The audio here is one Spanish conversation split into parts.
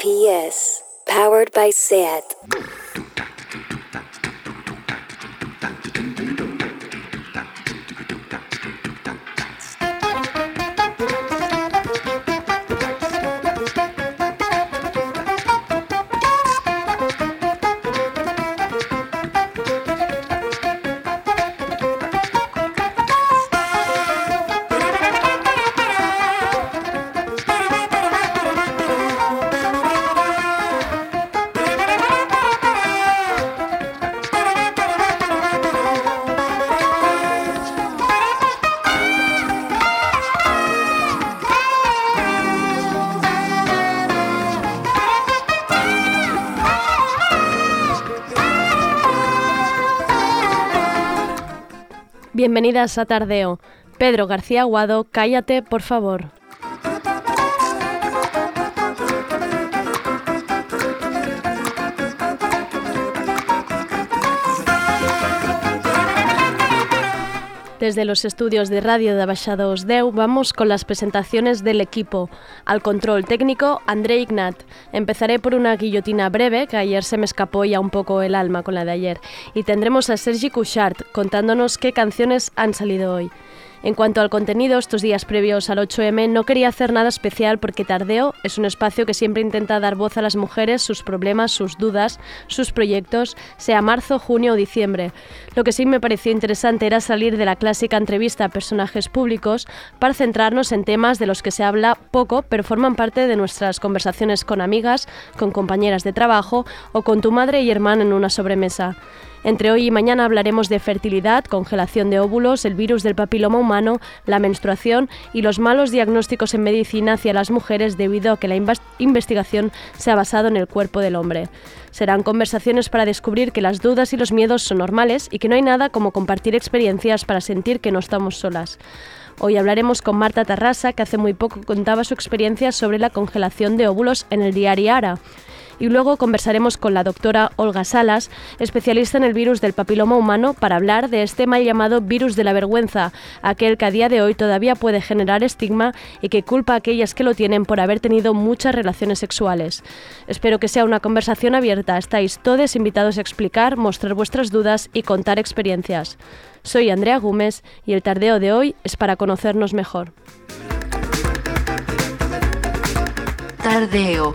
RPS, powered by SAT. Bienvenidas a Tardeo. Pedro García Aguado, cállate, por favor. Desde los estudios de radio de Abaixados Deu vamos con las presentaciones del equipo. Al control técnico, André Ignat. Empezaré por una guillotina breve, que ayer se me escapó ya un poco el alma con la de ayer. Y tendremos a Sergi Couchard contándonos qué canciones han salido hoy. En cuanto al contenido, estos días previos al 8M no quería hacer nada especial porque Tardeo es un espacio que siempre intenta dar voz a las mujeres, sus problemas, sus dudas, sus proyectos, sea marzo, junio o diciembre. Lo que sí me pareció interesante era salir de la clásica entrevista a personajes públicos para centrarnos en temas de los que se habla poco, pero forman parte de nuestras conversaciones con amigas, con compañeras de trabajo o con tu madre y hermana en una sobremesa. Entre hoy y mañana hablaremos de fertilidad, congelación de óvulos, el virus del papiloma humano, la menstruación y los malos diagnósticos en medicina hacia las mujeres debido a que la investigación se ha basado en el cuerpo del hombre. Serán conversaciones para descubrir que las dudas y los miedos son normales y que no hay nada como compartir experiencias para sentir que no estamos solas. Hoy hablaremos con Marta Tarrasa, que hace muy poco contaba su experiencia sobre la congelación de óvulos en el diario Ara y luego conversaremos con la doctora Olga Salas, especialista en el virus del papiloma humano, para hablar de este mal llamado virus de la vergüenza, aquel que a día de hoy todavía puede generar estigma y que culpa a aquellas que lo tienen por haber tenido muchas relaciones sexuales. Espero que sea una conversación abierta. Estáis todos invitados a explicar, mostrar vuestras dudas y contar experiencias. Soy Andrea Gómez y el tardeo de hoy es para conocernos mejor. Tardeo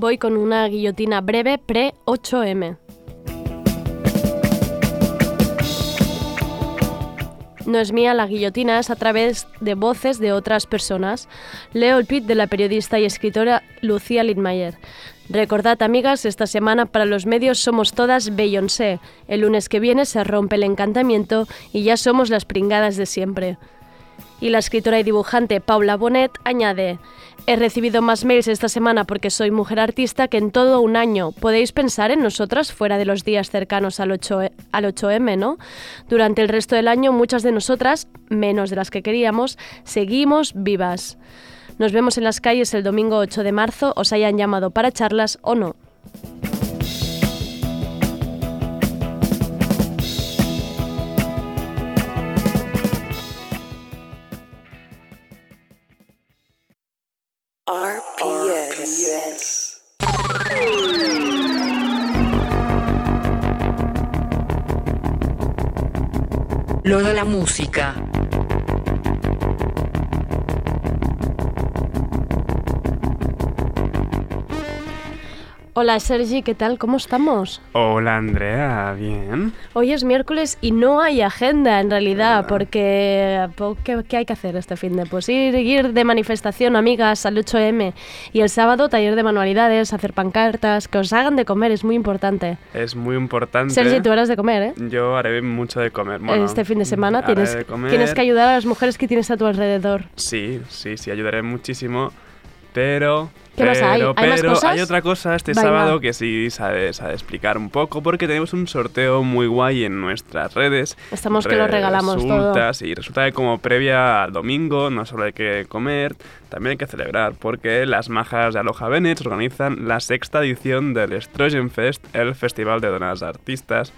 Voy con una guillotina breve pre-8M. No es mía la guillotina, es a través de voces de otras personas. Leo el tweet de la periodista y escritora Lucía Lidmayer. Recordad, amigas, esta semana para los medios somos todas Beyoncé. El lunes que viene se rompe el encantamiento y ya somos las pringadas de siempre. Y la escritora y dibujante Paula Bonet añade, He recibido más mails esta semana porque soy mujer artista que en todo un año. Podéis pensar en nosotras fuera de los días cercanos al, 8, e, al 8M, ¿no? Durante el resto del año muchas de nosotras, menos de las que queríamos, seguimos vivas. Nos vemos en las calles el domingo 8 de marzo, os hayan llamado para charlas o no. Lo de la música. Hola Sergi, ¿qué tal? ¿Cómo estamos? Hola Andrea, bien. Hoy es miércoles y no hay agenda en realidad, porque ¿qué, hay que hacer este fin de? Pues ir, ir de manifestación, amigas, al 8M. Y el sábado taller de manualidades, hacer pancartas, que os hagan de comer, es muy importante. Es muy importante. Sergi, tú harás de comer, ¿eh? Yo haré mucho de comer. este fin de semana tienes, tienes que ayudar a las mujeres que tienes a tu alrededor. Sí, sí, sí, ayudaré muchísimo, pero ¿Qué más hay? Pero, ¿Hay más pero cosas? hay otra cosa este Venga. sábado que sí sabe, sabe explicar un poco porque tenemos un sorteo muy guay en nuestras redes. Estamos que lo regalamos todo. Resulta, sí, resulta que como previa al domingo no solo hay que comer, también hay que celebrar porque las majas de Aloha Bennett organizan la sexta edición del Estrogen Fest, el festival de dones artistes,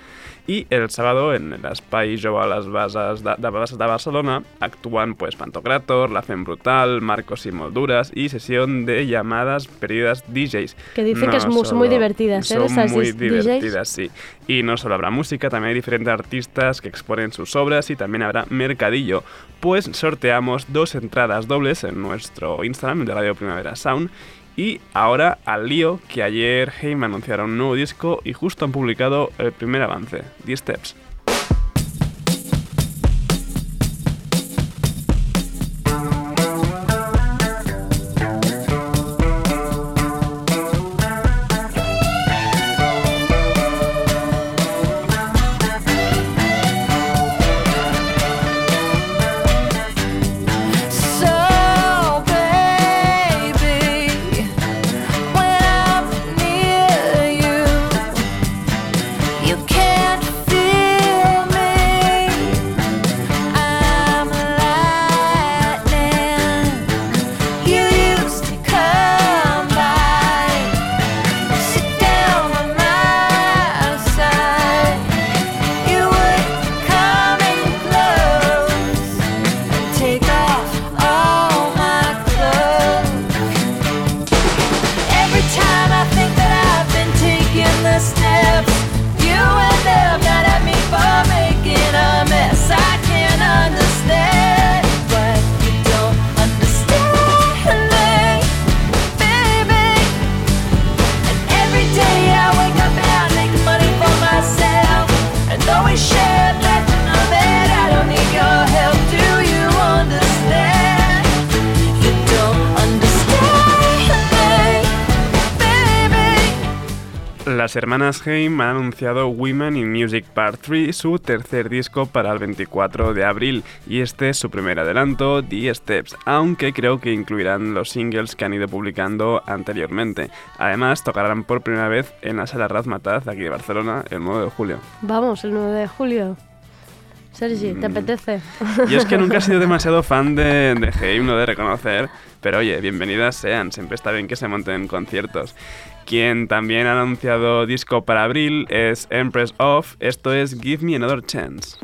i el sábado en l'espai Jove a les Bases de, de, Bases de Barcelona actuen pues, Pantocrator, La Fem Brutal, Marcos y Molduras y sesión de llamadas perdidas DJs. Que dicen que es mu- son muy divertidas, ¿eh? Son muy DJs. divertidas, sí. Y no solo habrá música, también hay diferentes artistas que exponen sus obras y también habrá mercadillo. Pues sorteamos dos entradas dobles en nuestro Instagram de Radio Primavera Sound. Y ahora al lío que ayer Heim anunciaron un nuevo disco y justo han publicado el primer avance, The Steps. Las hermanas Heim han anunciado Women in Music Part 3, su tercer disco para el 24 de abril, y este es su primer adelanto, The Steps, aunque creo que incluirán los singles que han ido publicando anteriormente. Además, tocarán por primera vez en la sala Razmataz aquí de Barcelona el 9 de julio. Vamos, el 9 de julio. Sergi, ¿te Mm. apetece? Yo es que nunca he sido demasiado fan de, de Heim, no de reconocer, pero oye, bienvenidas sean, siempre está bien que se monten conciertos. Quien también ha anunciado disco para abril es Empress of, esto es Give Me Another Chance.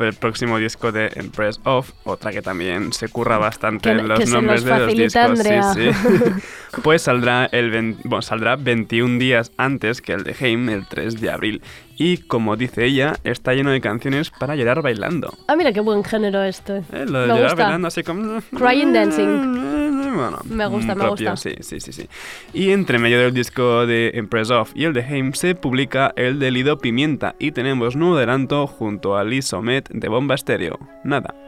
El próximo disco de Empress of, otra que también se curra bastante Que- en los que nombres de los discos. Sí, sí. pues saldrá, el bueno, saldrá 21 días antes que el de Heim, el 3 de abril. Y como dice ella, está lleno de canciones para llorar bailando. Ah, mira qué buen género este. Eh, Lo de Me llorar gusta. bailando así como... Crying dancing. Bueno, Me gusta, mm, me propio, gusta. Sí, sí, sí, sí. Y entre medio del disco de Empress Of y el de Heim se publica el de Lido Pimienta y tenemos nuevo adelanto junto a Liz de Bomba Estéreo. Nada.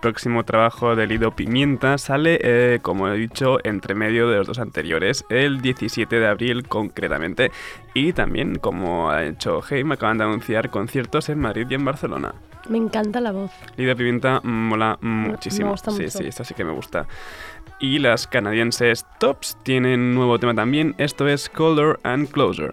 Próximo trabajo de Lido Pimienta, sale, eh, como he dicho, entre medio de los dos anteriores, el 17 de abril concretamente. Y también, como ha hecho Heim, acaban de anunciar conciertos en Madrid y en Barcelona. Me encanta la voz. Lido Pimienta mola muchísimo. gusta sí, mucho. sí, esta sí que me gusta. Y las canadienses Tops tienen nuevo tema también. Esto es Color and Closer.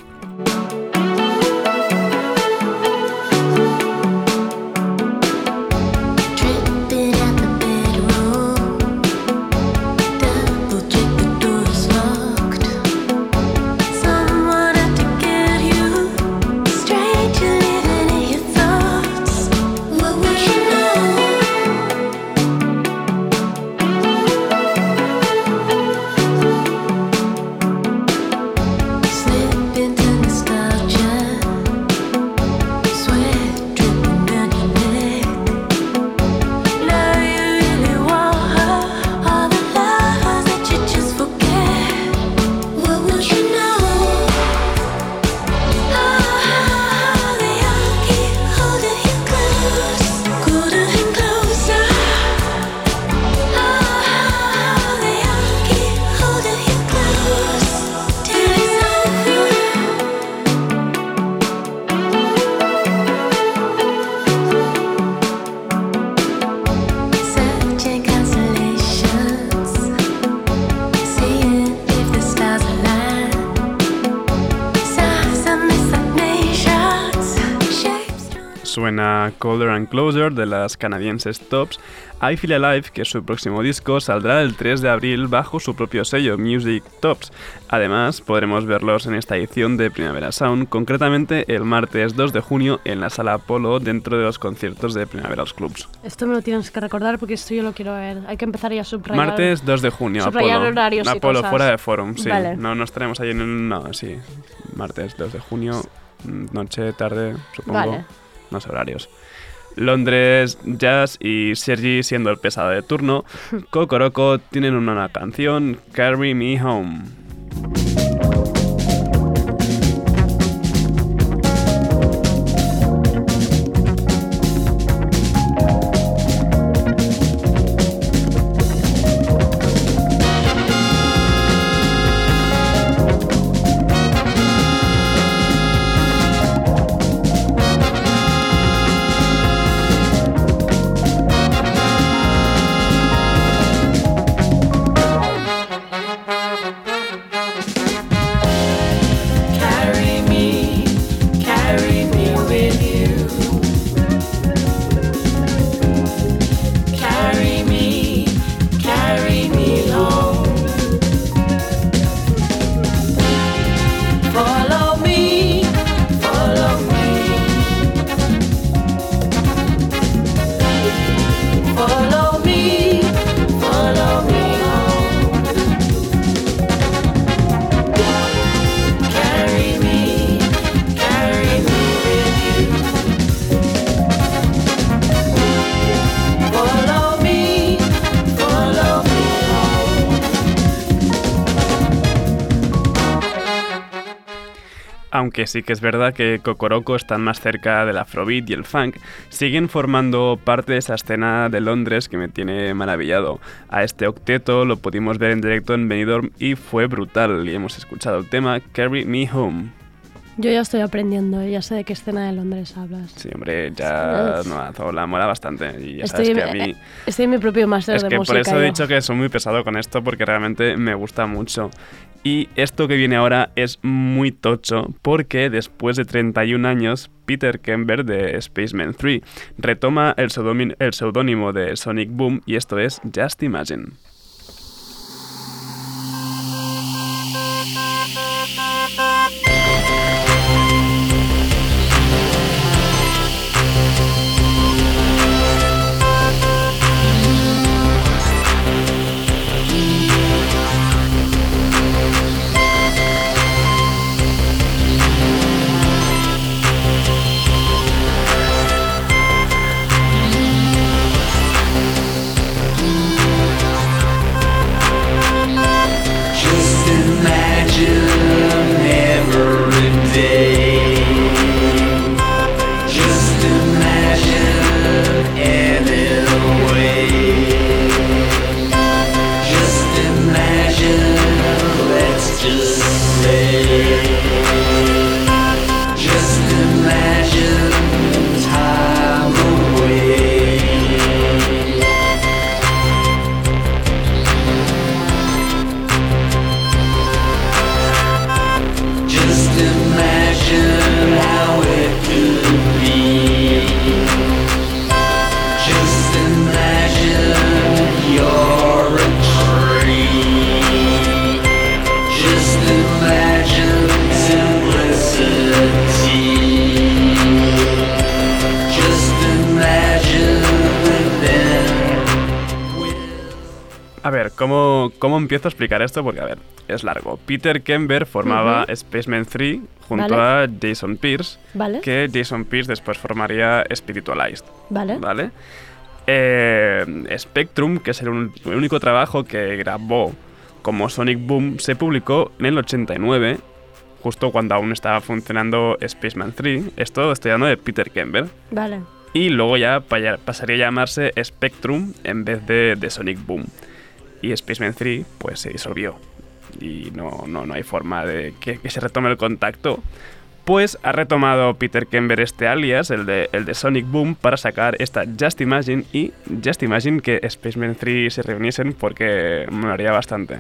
Closer de las canadienses Tops. I Feel Alive, que su próximo disco, saldrá el 3 de abril bajo su propio sello Music Tops. Además, podremos verlos en esta edición de Primavera Sound, concretamente el martes 2 de junio en la Sala Apolo dentro de los conciertos de Primavera Clubs. Esto me lo tienes que recordar porque esto yo lo quiero ver. Hay que empezar ya a subrayar. Martes 2 de junio, Subrayar Apolo. horarios y Apolo cosas. fuera de Forum, sí. Vale. No, no estaremos ahí en el... No, sí. Martes 2 de junio, mm, noche, tarde, supongo. Vale. No sé horarios. Londres, Jazz y Sergi siendo el pesado de turno. Cocoroco tienen una canción, Carry Me Home. Sí que es verdad que Cocoroco están más cerca del afrobeat y el funk, siguen formando parte de esa escena de Londres que me tiene maravillado. A este octeto lo pudimos ver en directo en Benidorm y fue brutal y hemos escuchado el tema Carry Me Home. Yo ya estoy aprendiendo, ya sé de qué escena de Londres hablas. Sí, hombre, ya no, Zola mola bastante. Y ya Estoy, sabes que a mí... eh, estoy en mi propio máster Es de que música. por eso he dicho que soy muy pesado con esto porque realmente me gusta mucho. Y esto que viene ahora es muy tocho porque después de 31 años, Peter Kember de Spaceman 3 retoma el seudónimo de Sonic Boom y esto es Just Imagine. ¿Cómo, ¿cómo empiezo a explicar esto? Porque, a ver, es largo. Peter Kember formaba Spaceman 3 junto Vale. a Jason Pierce, Vale, que Jason Pierce después formaría Spiritualized. vale. ¿Vale? Eh, Spectrum, que es el, un- el único trabajo que grabó como Sonic Boom, se publicó en el 89, justo cuando aún estaba funcionando Spaceman 3. Esto estoy hablando de Peter Kember. Vale. Y luego ya pa- pasaría a llamarse Spectrum en vez de, de Sonic Boom. Y Spaceman 3 pues se disolvió. Y no, no, no hay forma de que, se retome el contacto. Pues ha retomado Peter Kember este alias, el de, el de Sonic Boom, para sacar esta Just Imagine y Just Imagine que Spaceman 3 se reuniesen porque me haría bastante.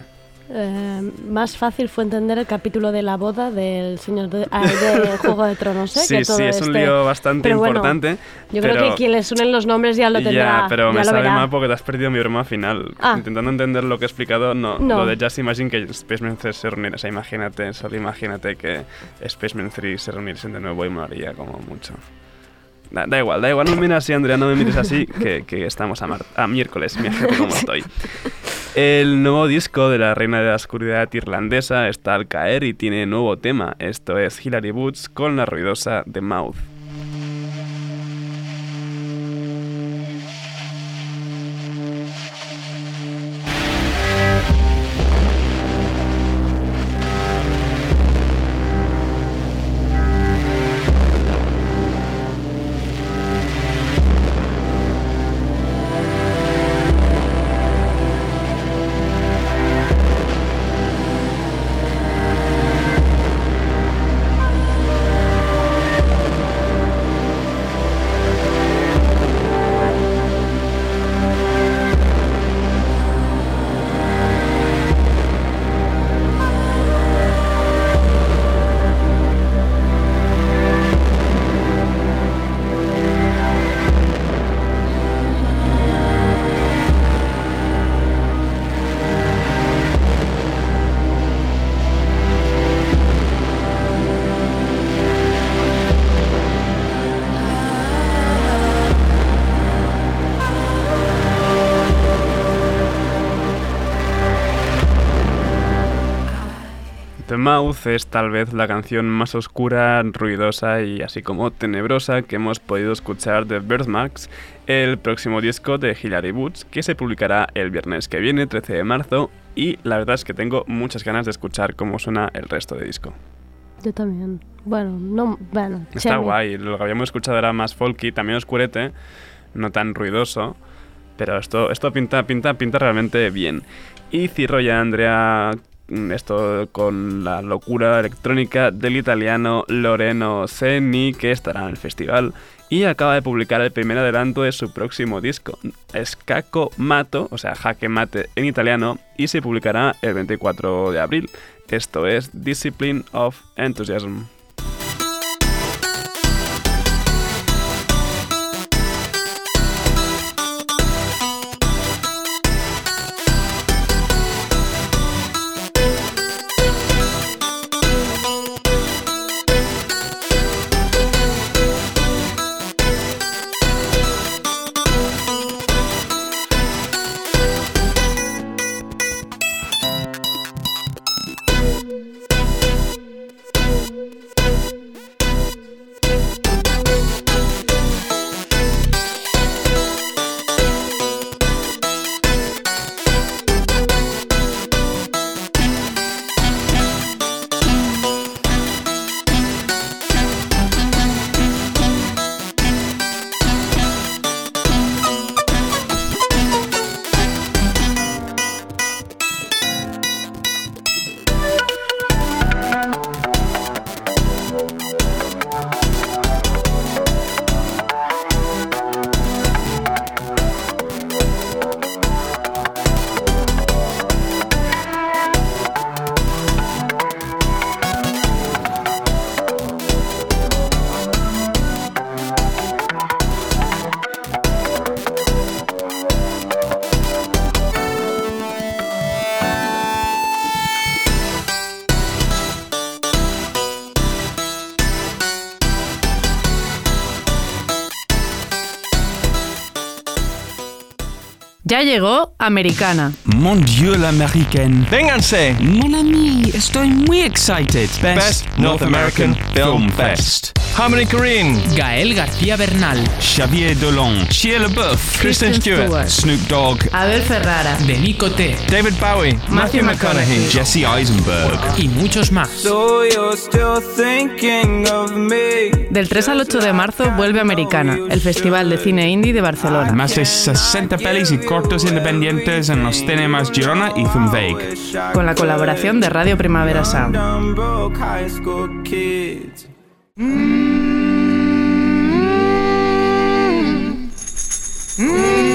Eh, más fácil fue entender el capítulo de la boda del señor de, ah, del Juego de Tronos, ¿eh? sí, que todo sí, es un este- lío bastante Pero bueno, importante. Yo creo pero- que quien le suenen los nombres ya lo tendrá. Ya, pero ya me sabe verá. mal porque te has perdido mi broma final. Ah. Intentando entender lo que he explicado, no, No. Lo de Just Imagine que Spaceman 3 se reuniera. O sea, imagínate, solo imagínate que Spaceman 3 se reuniesen de nuevo y me haría como mucho. Da, da igual, da igual, no me mires así, Andrea, no me mires así, que, que estamos a, a miércoles, fíjate cómo estoy. El nuevo disco de la Reina de la Oscuridad irlandesa está al caer y tiene nuevo tema. Esto es Hilary Boots con la ruidosa The Mouth. Mouth es tal vez la canción más oscura, ruidosa y así como tenebrosa que hemos podido escuchar de Birthmarks, el próximo disco de Hilary Boots, que se publicará el viernes que viene, 13 de marzo, y la verdad es que tengo muchas ganas de escuchar cómo suena el resto de disco. Yo también. Bueno, no, bueno. Está guay, lo que habíamos escuchado era más folky, también oscurete, no tan ruidoso, pero esto, esto pinta, pinta, pinta realmente bien. Y cierro ya, Andrea, esto con la locura electrónica del italiano Loreno Seni, que estará en el festival y acaba de publicar el primer adelanto de su próximo disco, Scacco Mato, o sea, jaque mate en italiano, y se publicará el 24 de abril. Esto es Discipline of Enthusiasm. Llegó Americana. Mon Dieu, l'américaine. Vénganse! Mon ami, estoy muy excited. Best North American Film Fest. Harmony Korine, Gael García Bernal, Xavier Dolan, Shia LaBeouf, Kristen Stewart, Snoop Dogg, Abel Ferrara. Benico T David Bowie, Matthew McConaughey, Jesse Eisenberg. y muchos más. So you're still thinking of me. Del 3 al 8 de marzo vuelve Americana, el Festival de Cine Indie de Barcelona. Más de 60 pelis y cortos independientes en los cinemas Girona y Zumweg. Con la colaboración de Radio Primavera Sound. Mm-hmm. Mm-hmm.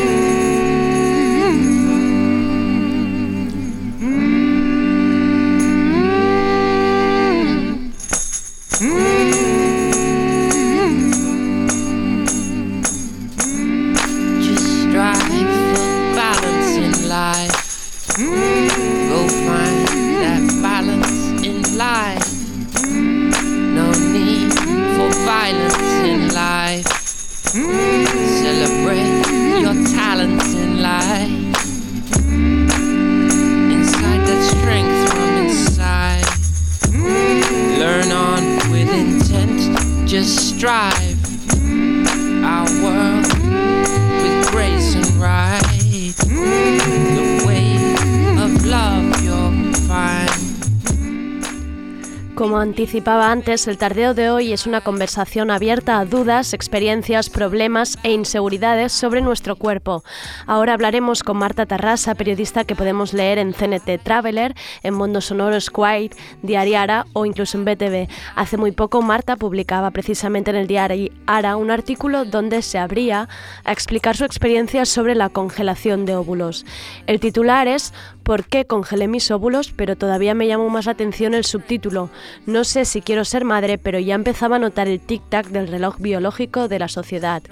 Anticipaba antes, el tardeo de hoy es una conversación abierta a dudas, experiencias, problemas e inseguridades sobre nuestro cuerpo. Ahora hablaremos con Marta Tarrasa, periodista que podemos leer en CNT Traveler, en Mundo Sonoro Squire, Diariara o incluso en BTV. Hace muy poco Marta publicaba precisamente en el diario Ara un artículo donde se abría a explicar su experiencia sobre la congelación de óvulos. El titular es ¿Por qué congelé mis óvulos? Pero todavía me llamó más atención el subtítulo. No sé si quiero ser madre, pero ya empezaba a notar el tic-tac del reloj biológico de la sociedad.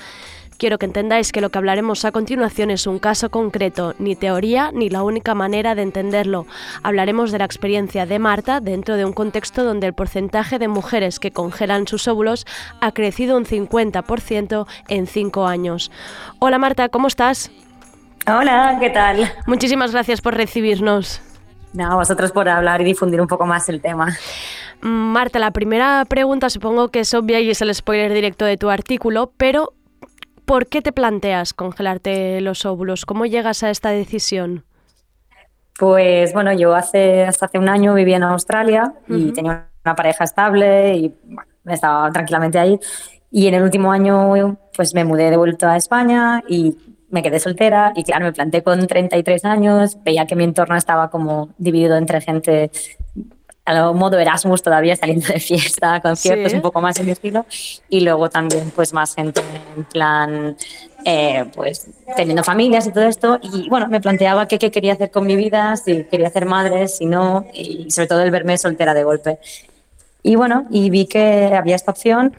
Quiero que entendáis que lo que hablaremos a continuación es un caso concreto, ni teoría ni la única manera de entenderlo. Hablaremos de la experiencia de Marta dentro de un contexto donde el porcentaje de mujeres que congelan sus óvulos ha crecido un 50% en 5 años. Hola Marta, ¿cómo estás? Hola, ¿qué tal? Muchísimas gracias por recibirnos. No, vosotros por hablar y difundir un poco más el tema. Marta, la primera pregunta supongo que es obvia y es el spoiler directo de tu artículo, pero ¿por qué te planteas congelarte los óvulos? ¿Cómo llegas a esta decisión? Pues bueno, yo hace, hasta hace un año vivía en Australia y tenía una pareja estable y bueno, estaba tranquilamente ahí. Y en el último año pues me mudé de vuelta a España y me quedé soltera y claro, me planté con 33 años, veía que mi entorno estaba como dividido entre gente a lo modo Erasmus todavía saliendo de fiesta, conciertos, Sí. un poco más en mi estilo, y luego también pues más gente en plan, eh, pues teniendo familias y todo esto, y bueno, me planteaba qué, qué quería hacer con mi vida, si quería ser madre, si no, y sobre todo el verme soltera de golpe. Y bueno, y vi que había esta opción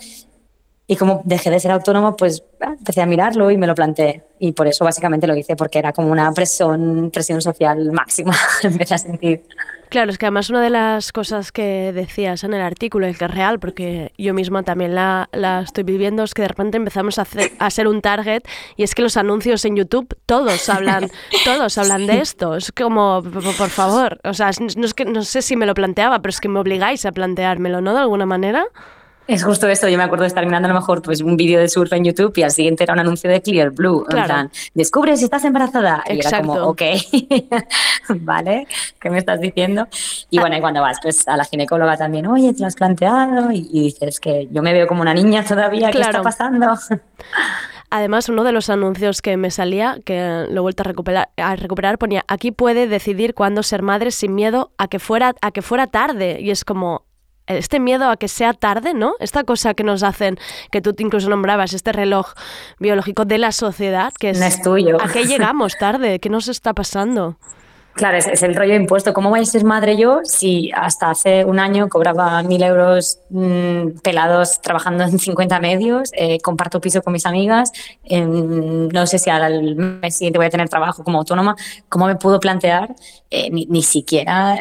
y como dejé de ser autónoma, pues ah, empecé a mirarlo y me lo planteé. Y por eso básicamente lo hice, porque era como una presión, presión social máxima, empecé a sentir. Claro, es que además una de las cosas que decías en el artículo, y que es real, porque yo misma también la, la estoy viviendo, es que de repente empezamos a, hacer- a ser un target y es que los anuncios en YouTube, todos hablan, todos hablan de esto. Es como, por, favor, o sea, no, es que, no sé si me lo planteaba, pero es que me obligáis a planteármelo, ¿no? De alguna manera. Es justo esto, yo me acuerdo de estar mirando a lo mejor pues, un vídeo de surf en YouTube y al siguiente era un anuncio de Clear Blue. Claro. En plan, descubre si estás embarazada. Y era como, ok, vale, ¿qué me estás diciendo? Y bueno, y cuando vas pues, a la ginecóloga también, oye, te lo has planteado. Y, y dices que yo me veo como una niña todavía, ¿qué está Claro. pasando? Además, uno de los anuncios que me salía, que lo he vuelto a recuperar, a recuperar, ponía, aquí puede decidir cuándo ser madre sin miedo a que fuera, a que fuera tarde. Y es como, este miedo a que sea tarde, ¿no? Esta cosa que nos hacen, que tú incluso nombrabas, este reloj biológico de la sociedad, que es... No es tuyo. ¿A qué llegamos tarde? ¿Qué nos está pasando? Claro, es, es el rollo impuesto. ¿Cómo voy a ser madre yo si hasta hace un año cobraba mil euros mm, pelados trabajando en 50 medios, eh, comparto piso con mis amigas, em, no sé si al mes siguiente voy a tener trabajo como autónoma? ¿Cómo me puedo plantear eh, ni, ni siquiera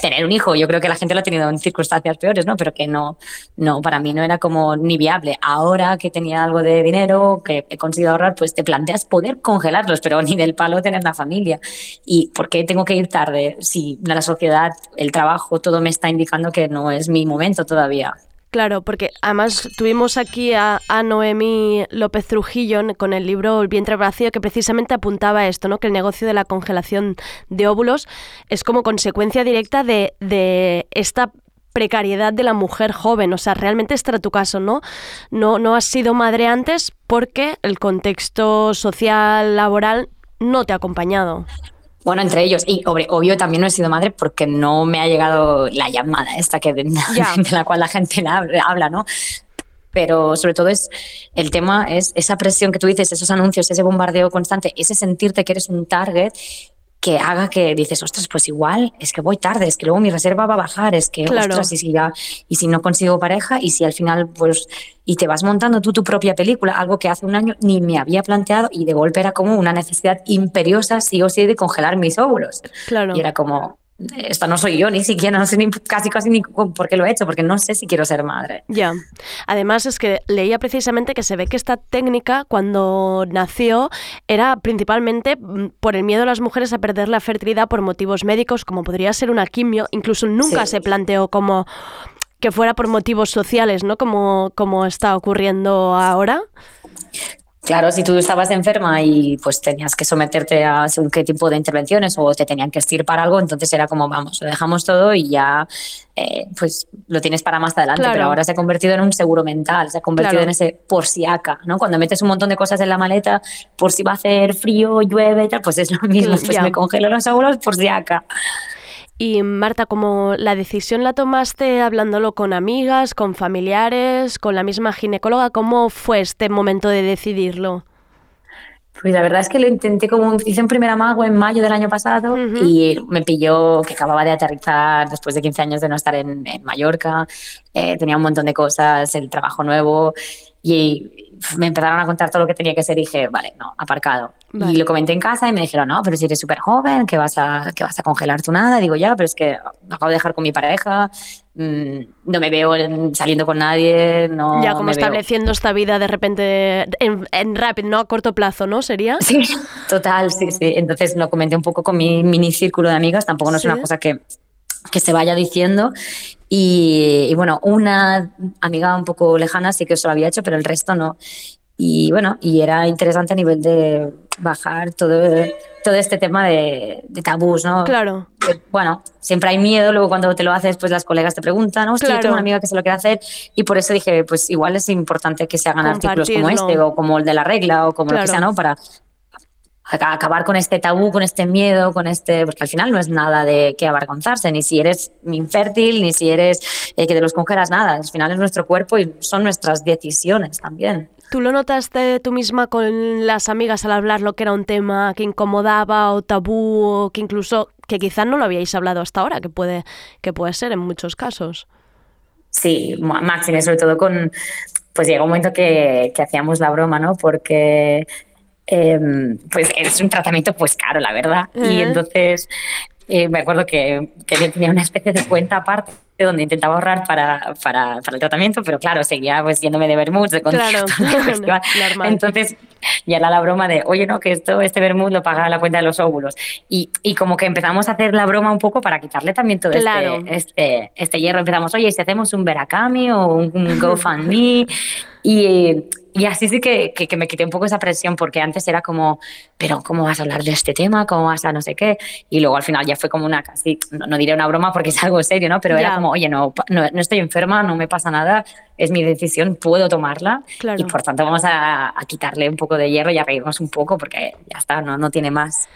tener un hijo? Yo creo que la gente lo ha tenido en circunstancias peores, ¿no? Pero que no, no, para mí no era como ni viable. Ahora que tenía algo de dinero, que he conseguido ahorrar, pues te planteas poder congelarlos, pero ni del palo tener la familia. ¿Y por qué tengo que ir tarde? Si la sociedad, el trabajo, todo me está indicando que no es mi momento todavía. Claro, porque además tuvimos aquí a, a Noemí López Trujillo con el libro El vientre vacío que precisamente apuntaba esto, ¿no? Que el negocio de la congelación de óvulos es como consecuencia directa de, de esta precariedad de la mujer joven. O sea, realmente era tu caso, ¿no? No, no has sido madre antes porque el contexto social, laboral, no te ha acompañado. Bueno, entre ellos. Y obvio, obvio también no he sido madre porque no me ha llegado la llamada esta que de, Ya. de la cual la gente la- habla, ¿no? Pero sobre todo es el tema es esa presión que tú dices, esos anuncios, ese bombardeo constante, ese sentirte que eres un target que haga que dices, ostras, pues igual es que voy tarde, es que luego mi reserva va a bajar, es que, Claro. ostras, y si ya, y si no consigo pareja, y si al final, pues, y te vas montando tú tu propia película, algo que hace un año ni me había planteado, y de golpe era como una necesidad imperiosa, sí o sí, de congelar mis óvulos. Claro. Y era como, esta no soy yo, ni siquiera, no sé ni, casi, casi ni por qué lo he hecho, porque no sé si quiero ser madre. Ya. Además es que leía precisamente que se ve que esta técnica cuando nació era principalmente mm, por el miedo de las mujeres a perder la fertilidad por motivos médicos, como podría ser una quimio. Incluso nunca Sí. se planteó como que fuera por motivos sociales, ¿no? Como, como está ocurriendo ahora. Claro, si tú estabas enferma y pues tenías que someterte a según qué tipo de intervenciones o te tenían que estirpar algo, entonces era como, vamos, lo dejamos todo y ya eh, pues lo tienes para más adelante. Claro. Pero ahora se ha convertido en un seguro mental, se ha convertido Claro. en ese por si acá, ¿no? Cuando metes un montón de cosas en la maleta, por si va a hacer frío, llueve tal, pues es lo mismo, pues Ya. me congelo los óvulos por si acá. Y Marta, como la decisión la tomaste hablándolo con amigas, con familiares, con la misma ginecóloga, ¿cómo fue este momento de decidirlo? Pues la verdad es que lo intenté como hice un primer amago en mayo del año pasado y me pilló que acababa de aterrizar después de 15 años de no estar en, en Mallorca, eh, tenía un montón de cosas, el trabajo nuevo y me empezaron a contar todo lo que tenía que hacer y dije, vale, no, aparcado. Vale. Y lo comenté en casa y me dijeron, no, pero si eres súper joven, que vas, a, que vas a congelar tu nada. Digo, ya, pero es que acabo de dejar con mi pareja, mm, no me veo en- saliendo con nadie, no ya como me veo- estableciendo esta vida de repente en, en rápido, ¿no? A corto plazo, ¿no? ¿Sería? Sí, total, sí, sí. Entonces lo comenté un poco con mi mini círculo de amigas, tampoco no es una cosa que, que se vaya diciendo. Y, y bueno, una amiga un poco lejana sí que eso lo había hecho, pero el resto no. Y bueno, y era interesante a nivel de, bajar todo, todo este tema de, de tabús, ¿no? Claro. Que, bueno, siempre hay miedo, luego cuando te lo haces, pues las colegas te preguntan, hostia, yo Claro. tengo una amiga que se lo quiere hacer, y por eso dije, pues igual es importante que se hagan artículos como este, o como el de la regla, o como lo que Claro. sea, ¿no? Para acabar con este tabú, con este miedo, con este, porque al final no es nada de que avergonzarse, ni si eres infértil, ni si eres eh, que te los congelas, nada, al final es nuestro cuerpo y son nuestras decisiones también. ¿Tú lo notaste tú misma con las amigas al hablar lo que era un tema que incomodaba o tabú o que incluso que quizás no lo habíais hablado hasta ahora, que puede, que puede ser en muchos casos? Sí, máxime, sobre todo con, pues llega un momento que, que hacíamos la broma, ¿no? Porque em, pues es un tratamiento pues caro, la verdad. Y Ujú. entonces eh, me acuerdo que, que yo tenía una especie de cuenta aparte donde intentaba ahorrar para, para, para el tratamiento, pero claro, seguía pues yéndome de vermouth, de Claro, de. Entonces ya era la broma de, oye, no, que esto, este vermouth lo paga la cuenta de los óvulos. Y, y como que empezamos a hacer la broma un poco para quitarle también todo Claro. este, este, este hierro. Empezamos, oye, ¿y si hacemos un Veracami o un, un GoFundMe? y, y así sí que, que, que me quité un poco esa presión porque antes era como, pero ¿cómo vas a hablar de este tema? ¿Cómo vas a no sé qué? Y luego al final ya fue como una casi, no, no diré una broma porque es algo serio, ¿no? Pero era como, oye, no, no, no estoy enferma, no me pasa nada, es mi decisión, puedo tomarla Claro. y por tanto vamos a, a quitarle un poco de hierro y a reírnos un poco porque ya está, no, no tiene más.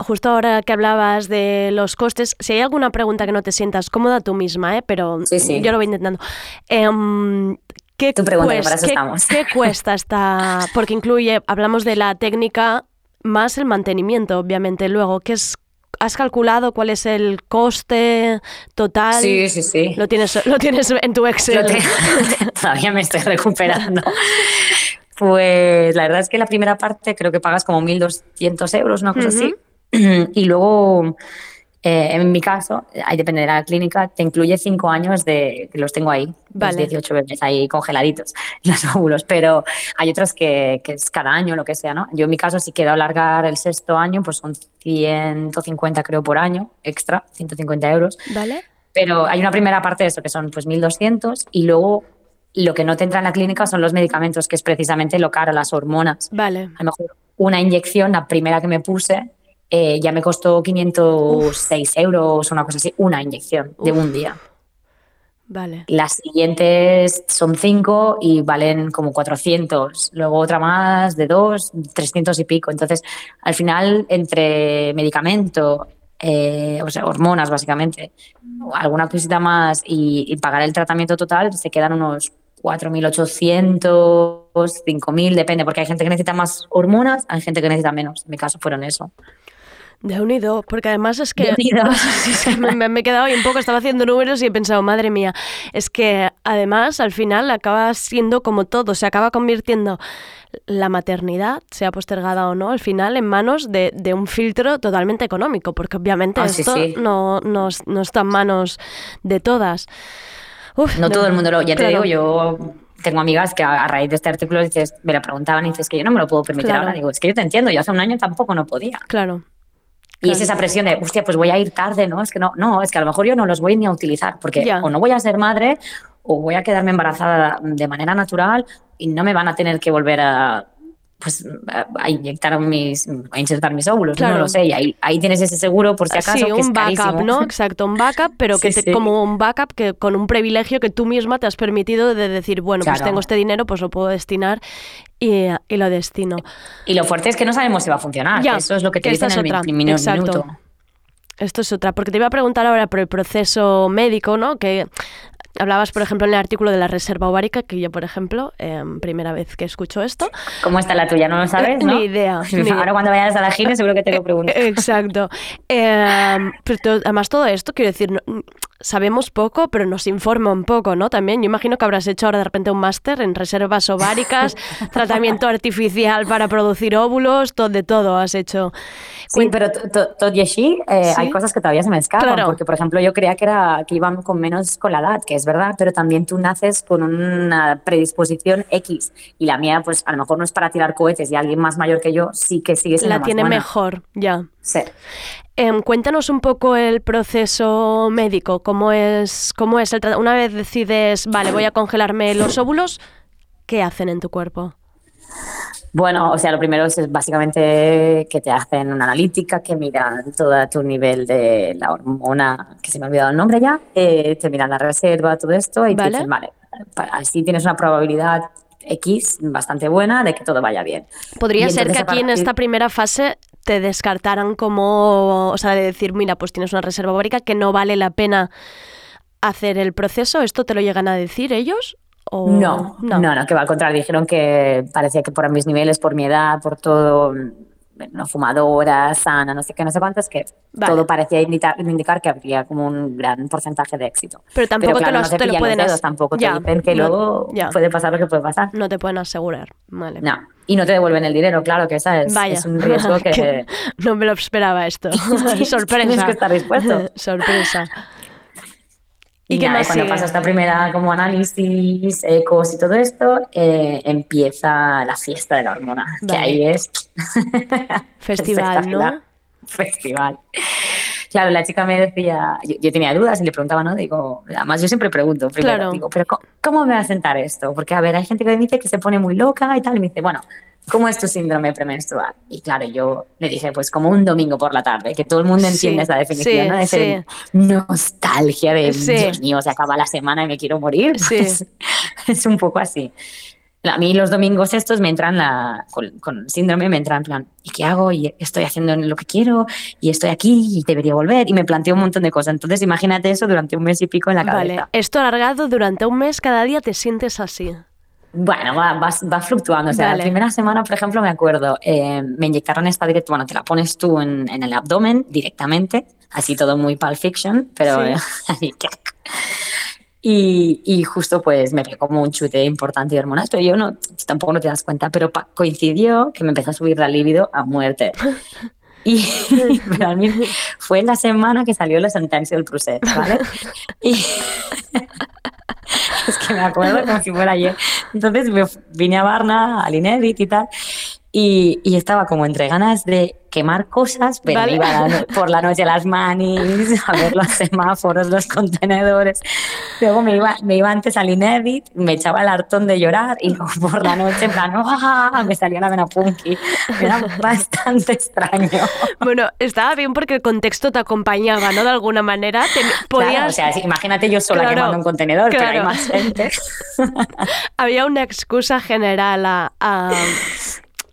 Justo ahora que hablabas de los costes, si hay alguna pregunta que no te sientas cómoda tú misma, ¿eh? pero Sí, sí. yo lo voy intentando. Em, ¿qué, Tú pregunta, que cues- para eso qué- estamos. qué cuesta esta? Porque incluye, hablamos de la técnica más el mantenimiento, obviamente. Luego, ¿qué es? ¿Has calculado cuál es el coste total? Sí, sí, sí. Lo tienes, lo tienes en tu Excel. Tengo- todavía me estoy recuperando. Pues la verdad es que la primera parte creo que pagas como 1.200 euros, una cosa así. Y luego, eh, en mi caso, ahí depende de la clínica, te incluye cinco años de que los tengo ahí, Vale. los 18 bebés ahí congeladitos, los óvulos. Pero hay otros que, que es cada año, lo que sea, ¿no? Yo en mi caso, si quiero alargar el sexto año, pues son 150 creo por año extra, 150 euros. ¿Vale? Pero hay una primera parte de eso, que son pues 1.200, y luego lo que no te entra en la clínica son los medicamentos, que es precisamente lo caro, las hormonas. Vale. A lo mejor una inyección, la primera que me puse, eh, ya me costó 506 euros, una cosa así, una inyección de un día. Vale. Las siguientes son cinco y valen como 400. Luego otra más de dos, 300 y pico. Entonces, al final, entre medicamento, eh, o sea, hormonas básicamente, alguna cosita más y, y pagar el tratamiento total, se quedan unos 4.800, 5.000, depende, porque hay gente que necesita más hormonas, hay gente que necesita menos. En mi caso fueron eso. De unido, porque además es que me, he quedado ahí un poco, estaba haciendo números y he pensado, madre mía, es que además al final acaba siendo como todo, se acaba convirtiendo la maternidad, sea postergada o no, al final en manos de, de un filtro totalmente económico, porque obviamente Ah, esto sí. No, no, no está en manos de todas. Uf, No todo el mundo lo. Ya te digo, yo tengo amigas que a, raíz de este artículo dices, me lo preguntaban y dices que yo no me lo puedo permitir Claro. ahora. Digo, es que yo te entiendo, yo hace un año tampoco no podía. Claro. Y es esa presión de, hostia, pues voy a ir tarde, ¿no? Es que no, no, es que a lo mejor yo no los voy ni a utilizar, porque Ya. o no voy a ser madre o voy a quedarme embarazada de manera natural y no me van a tener que volver a pues a, inyectar mis a insertar mis óvulos, Claro. no lo sé, y ahí, ahí tienes ese seguro por si acaso Sí, que es un backup, carísimo. ¿no? Exacto, un backup, pero que Sí, te- sí. como un backup que con un privilegio que tú misma te has permitido de decir, bueno, pues tengo este dinero, pues lo puedo destinar y, y lo destino. Y lo fuerte es que no sabemos si va a funcionar, Ya, eso es lo que te que dicen en el otra, min- minu- exacto. minuto. Esto es otra, porque te iba a preguntar ahora por el proceso médico, ¿no? Que hablabas, por ejemplo, en el artículo de la reserva ovárica, que yo, por ejemplo, em, primera vez que escucho esto. ¿Cómo está la tuya? ¿No lo sabes? ¿no? Ni idea. ni idea. Ahora cuando vayas a la gine seguro que te lo pregunto. Exacto. Em, pero además todo esto, quiero decir, no- sabemos poco, pero nos informa un poco, ¿no? También, yo imagino que habrás hecho ahora de repente un máster en reservas ováricas, tratamiento artificial para producir óvulos, todo de todo has hecho. Sí, pero to- to- tot y així, eh, Sí. hay cosas que todavía se me escapan, porque por ejemplo yo creía que era que iban con menos con la edad, que es verdad, pero también tú naces con una predisposición X y la mía pues a lo mejor no es para tirar cohetes y alguien más mayor que yo sí que sigue siendo La más tiene buena. mejor, ya. Sí. Em, cuéntanos un poco el proceso médico, cómo es, cómo es el una vez decides, vale, voy a congelarme los óvulos, ¿qué hacen en tu cuerpo? Bueno, o sea, lo primero es básicamente que te hacen una analítica, que miran todo tu nivel de la hormona, que se me ha olvidado el nombre ya, eh, te miran la reserva, todo esto, y Vale. te dicen, vale, así tienes una probabilidad X bastante buena de que todo vaya bien. Podría ser que aquí en esta primera fase te descartaran como, o sea, de decir, mira, pues tienes una reserva ovárica que no vale la pena hacer el proceso. ¿Esto te lo llegan a decir ellos? O... No, no, no, que va al contrario. Dijeron que parecía que por mis niveles, por mi edad, por todo, no fumadora, sana, no sé qué, no sé cuántos, que Vale. todo parecía indicar, indicar que habría como un gran porcentaje de éxito. Pero tampoco te claro, lo- no te, te lo pueden los as- dedos, tampoco Ya, te dicen que no, luego ya. puede pasar lo que puede pasar. No te pueden asegurar. Vale. No, y no te devuelven el dinero, claro, que esa es, Vaya. es un riesgo que... no me lo esperaba esto. Sorpresa. Tienes que estar dispuesto. Sorpresa. Y, ¿Y nada, cuando sigue? pasa esta primera como análisis, ecos y todo esto, eh, empieza la fiesta de la hormona, que ahí es Festival, ¿no? Festival. Claro, la chica me decía, yo, yo tenía dudas y le preguntaba, ¿no? Digo, además yo siempre pregunto, primero, Claro. digo, pero ¿cómo, cómo me va a sentar esto? Porque, a ver, hay gente que me dice que se pone muy loca y tal, y me dice, bueno, ¿cómo es tu síndrome premenstrual? Y claro, yo le dije, pues como un domingo por la tarde, que todo el mundo Sí, entiende esa definición, sí, ¿no? De ser nostalgia de, Sí. Dios mío, se acaba la semana y me quiero morir. Sí. Pues, es un poco así. A mí los domingos estos me entran la, con, con síndrome, me entran en plan, ¿y qué hago? Y estoy haciendo lo que quiero, y estoy aquí, y debería volver, y me planteo un montón de cosas. Entonces imagínate eso durante un mes y pico en la Vale. cabeza. Esto alargado durante un mes, cada día te sientes así. Bueno, va, va, va fluctuando. O sea, la primera semana, por ejemplo, me acuerdo, eh, me inyectaron esta directo, bueno, te la pones tú en, en el abdomen directamente, así todo muy Pulp Fiction, pero Sí. eh, así. Y, y justo pues me pegó como un chute importante de hormonas, pero yo no, tampoco no te das cuenta, pero coincidió que me empezó a subir la libido a muerte. Y mí fue la semana que salió la sentencia del procés, ¿vale? Y es que me acuerdo como si fuera ayer. Entonces me vine a Varna, al Inedit y tal, y, y estaba como entre ganas de quemar cosas, pero Vale. iba a la por la noche a las manis, a ver los semáforos, los contenedores. Luego me iba, me iba antes al Inedit, me echaba el hartón de llorar y luego por la noche, en plan, ¡ah! me salía la vena punky. Era bastante extraño. Bueno, estaba bien porque el contexto te acompañaba, ¿no? De alguna manera. Te- podías, Claro, o sea, sí, imagínate yo sola Claro, quemando un contenedor, pero hay claro. más gente. había una excusa general a, a-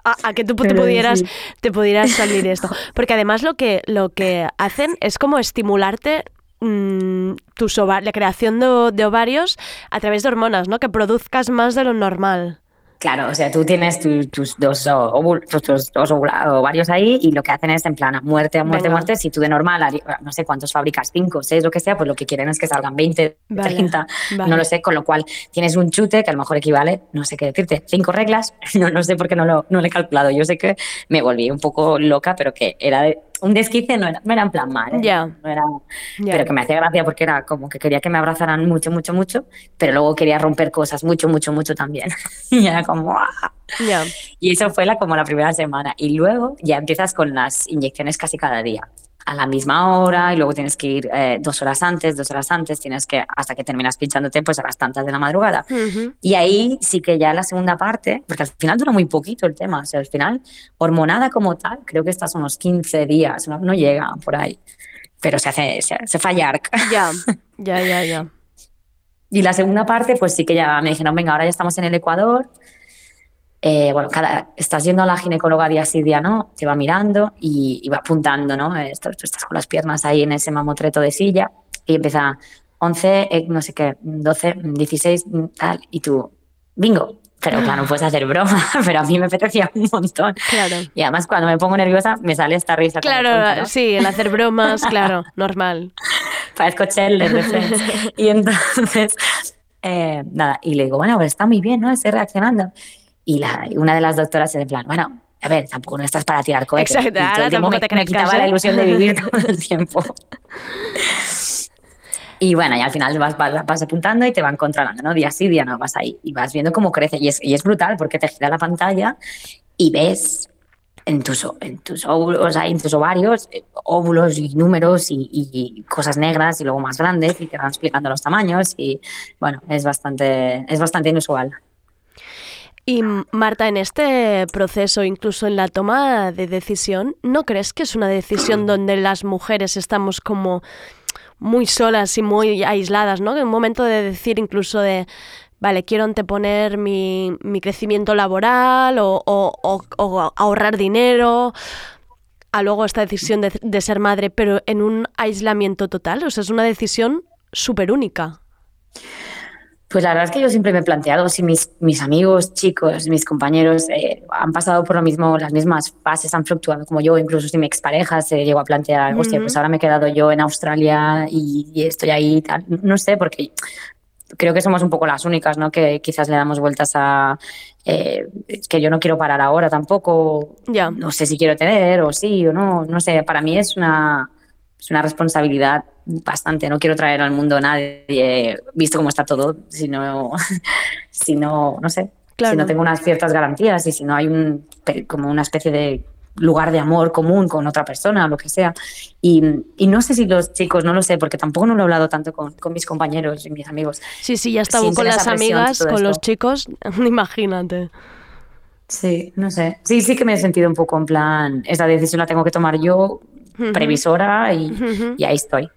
a- a que tú te pudieras, sí. te pudieras salir esto. Porque además lo que, lo que hacen es como estimularte mm, tus la creación de, de ovarios a través de hormonas, ¿no? Que produzcas más de lo normal. Claro, o sea, tú tienes tu- tus dos óvulos, tus, tus dos ovarios ahí y lo que hacen es en plan muerte, muerte, Venga. muerte. Si tú de normal, no sé cuántos fabricas, cinco, seis, lo que sea, pues lo que quieren es que salgan 20, Vale, 30, vale. no lo sé, con lo cual tienes un chute que a lo mejor equivale, no sé qué decirte, cinco reglas, no, no sé por qué no lo, no lo he calculado. Yo sé que me volví un poco loca, pero que era de- un desquice, no era, no era en plan mal, ¿eh? Ya. no era, pero que me hacía gracia porque era como que quería que me abrazaran mucho, mucho, mucho, pero luego quería romper cosas mucho, mucho, mucho también. y era como, ¡ah! Ya. Y eso fue la, como la primera semana. Y luego ya empiezas con las inyecciones casi cada día, a la misma hora, y luego tienes que ir eh, dos horas antes, dos horas antes, tienes que, hasta que terminas pinchándote, pues a las tantas de la madrugada. Y ahí sí que ya la segunda parte, porque al final dura muy poquito el tema, o sea, al final, hormonada como tal, creo que estás unos 15 días, no, no llega por ahí. Pero se hace, se, se falla arc. Ya, ya, ya, ya. Y la segunda parte, pues sí que ya me dijeron, venga, ahora ya estamos en el Ecuador. Eh, bueno, cada, estás yendo a la ginecóloga día sí, día no, te va mirando y, y va apuntando, ¿no? Esto, tú estás con las piernas ahí en ese mamotreto de silla y empieza 11, eh, no sé qué, 12, 16, tal, y tú, bingo. Pero claro, no puedes hacer broma, pero a mí me apetecía un montón. Claro. Y además cuando me pongo nerviosa me sale esta risa. Claro, ¿no? sí, el hacer bromas, claro, normal. parezco Chandler de Friends. Y entonces, eh, nada, y le digo, bueno, pues está muy bien, ¿no? Estoy reaccionando. Y la, una de las doctoras es en plan, bueno, a ver, tampoco no estás para tirar cohetes. Exacto, ahora tampoco me, te me quitaba ¿eh? la ilusión de vivir todo el tiempo. Y bueno, y al final vas, vas, vas apuntando y te van controlando, ¿no? Día sí, día no, vas ahí. Y vas viendo cómo crece. Y es, y es brutal porque te gira la pantalla y ves en tus, en tus óvulos, en tus ovarios, eh, óvulos y números y, y cosas negras y luego más grandes y te van explicando los tamaños y bueno, es bastante, es bastante inusual. Y Marta, en este proceso, incluso en la toma de decisión, ¿no crees que es una decisión donde las mujeres estamos como muy solas y muy aisladas, ¿no? En un momento de decir incluso de, vale, quiero anteponer mi, mi crecimiento laboral o, o- o- o ahorrar dinero a luego esta decisión de, de ser madre, pero en un aislamiento total. O sea, es una decisión súper única. Pues la verdad es que yo siempre me he planteado si mis, mis amigos, chicos, mis compañeros eh, han pasado por lo mismo, las mismas fases, han fluctuado como yo, incluso si mi expareja se llegó a plantear, hostia, pues ahora me he quedado yo en Australia y, y estoy ahí y tal. No sé, porque creo que somos un poco las únicas, ¿no? Que quizás le damos vueltas a eh, es que yo no quiero parar ahora tampoco. Ya. No sé si quiero tener o sí o no. No sé, para mí es una, es una responsabilidad bastante. No quiero traer al mundo a nadie, visto cómo está todo, si no, si no, no sé. Claro. Si no tengo unas ciertas garantías y si no hay un, como una especie de lugar de amor común con otra persona o lo que sea. Y, y no sé si los chicos, no lo sé, porque tampoco no lo he hablado tanto con, con mis compañeros y mis amigos. Sí, sí, ya estaba con las amigas, con los chicos, imagínate. Sí, no sé. Sí, sí que me he sentido un poco en plan, esa decisión la tengo que tomar yo. Previsora, y, y ahí estoy.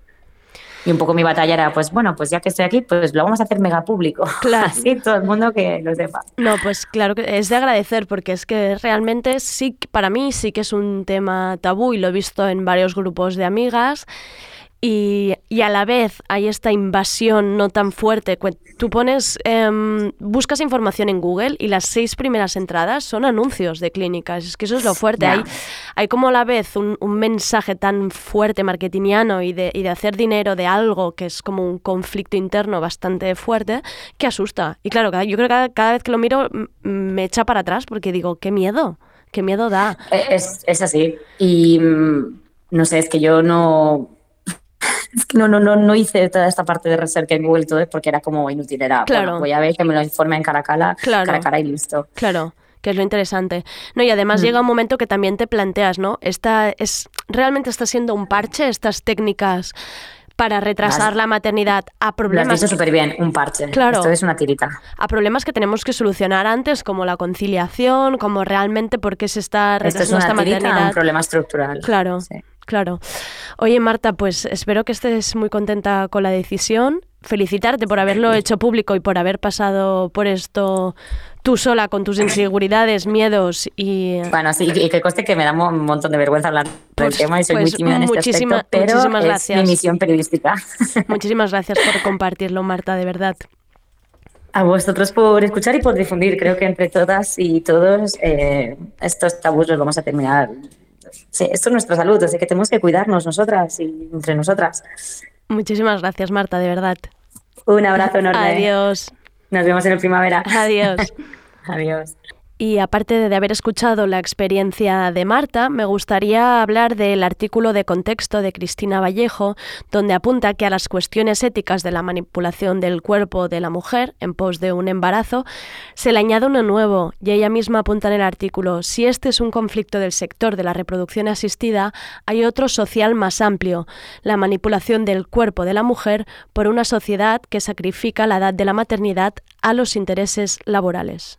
Y un poco mi batalla era, pues bueno, pues ya que estoy aquí, pues lo vamos a hacer mega público. Claro. Así todo el mundo que lo sepa. No, pues claro que es de agradecer porque es que realmente sí, para mí sí que es un tema tabú y lo he visto en varios grupos de amigas y, y a la vez hay esta invasión no tan fuerte. Tú pones, em, buscas información en Google y las seis primeras entradas son anuncios de clínicas. Es que eso es lo fuerte. Hay, hay como a la vez un, un mensaje tan fuerte marketingiano y de, y de hacer dinero de algo que es como un conflicto interno bastante fuerte que asusta. Y claro, yo creo que cada, cada vez que lo miro me echa para atrás porque digo, qué miedo, qué miedo da. Eh, Es, es así. Y mm, no sé, es que yo no. Es que no, no, no, no hice toda esta parte de research en Google todo porque era como inútil. Era, Claro. bueno, voy a ver que me lo informe en Caracala, Claro. Caracala y listo. Claro, que es lo interesante. No, y además Mm. llega un momento que también te planteas, ¿no? Esta es realmente está siendo un parche estas técnicas para retrasar Las- la maternidad a Lo has problemas súper bien, un parche. Claro. Esto es una tirita. a problemas que tenemos que solucionar antes, como la conciliación, como realmente por qué se está Esto es retrasando una esta tirita, maternidad. un problema estructural. Claro, claro. Oye, Marta, pues espero que estés muy contenta con la decisión. Felicitarte por haberlo hecho público y por haber pasado por esto tú sola con tus inseguridades, miedos y... Bueno, sí, y que conste que me da un montón de vergüenza hablar del Pues- tema y soy muy pues tímida en este aspecto, pero muchísimas es gracias. mi misión periodística. Muchísimas gracias por compartirlo, Marta, de verdad. A vosotros por escuchar y por difundir. Creo que entre todas y todos eh, estos tabús los vamos a terminar. Sí, esto es nuestra salud, así que tenemos que cuidarnos nosotras y entre nosotras. Muchísimas gracias, Marta, de verdad. Un abrazo enorme. Adiós. Nos vemos en el primavera. Adiós. Adiós. Y aparte de haber escuchado la experiencia de Marta, me gustaría hablar del artículo de contexto de Cristina Vallejo, donde apunta que a las cuestiones éticas de la manipulación del cuerpo de la mujer en pos de un embarazo se le añade uno nuevo, y ella misma apunta en el artículo, si este es un conflicto del sector de la reproducción asistida, hay otro social más amplio, la manipulación del cuerpo de la mujer por una sociedad que sacrifica la edad de la maternidad a los intereses laborales.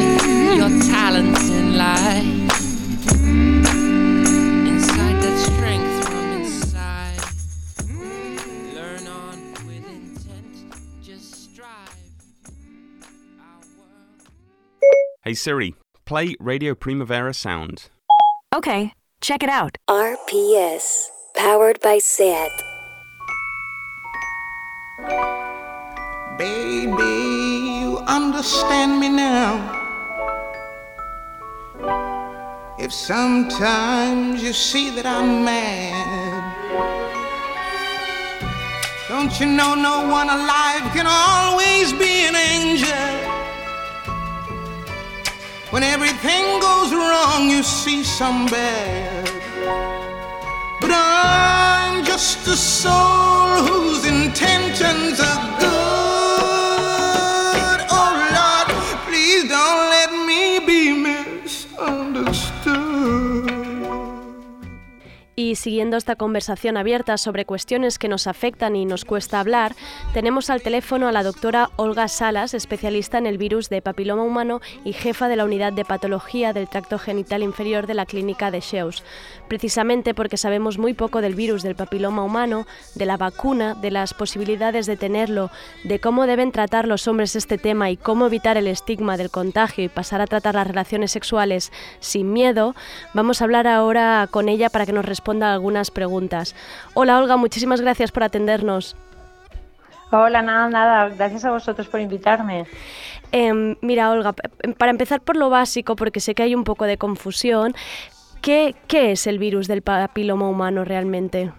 Hey Siri, play Radio Primavera Sound. Okay, check it out. RPS, powered by SAT. Baby, you understand me now. If sometimes you see that I'm mad, Don't you know no one alive can always be an angel? When everything goes wrong, you see some bad. But I'm just a soul whose intentions are good. understood. Y siguiendo esta conversación abierta sobre cuestiones que nos afectan y nos cuesta hablar, tenemos al teléfono a la doctora Olga Salas, especialista en el virus de papiloma humano y jefa de la unidad de patología del tracto genital inferior de la clínica de Sheus. Precisamente porque sabemos muy poco del virus del papiloma humano, de la vacuna, de las posibilidades de tenerlo, de cómo deben tratar los hombres este tema y cómo evitar el estigma del contagio y pasar a tratar las relaciones sexuales sin miedo, vamos a hablar ahora con ella para que nos responda algunas preguntas. Hola Olga, muchísimas gracias por atendernos. Hola, nada, nada. Gracias a vosotros por invitarme. Em, mira, Olga, p- para empezar por lo básico, porque sé que hay un poco de confusión, ¿qué, qué es el virus del papiloma humano realmente?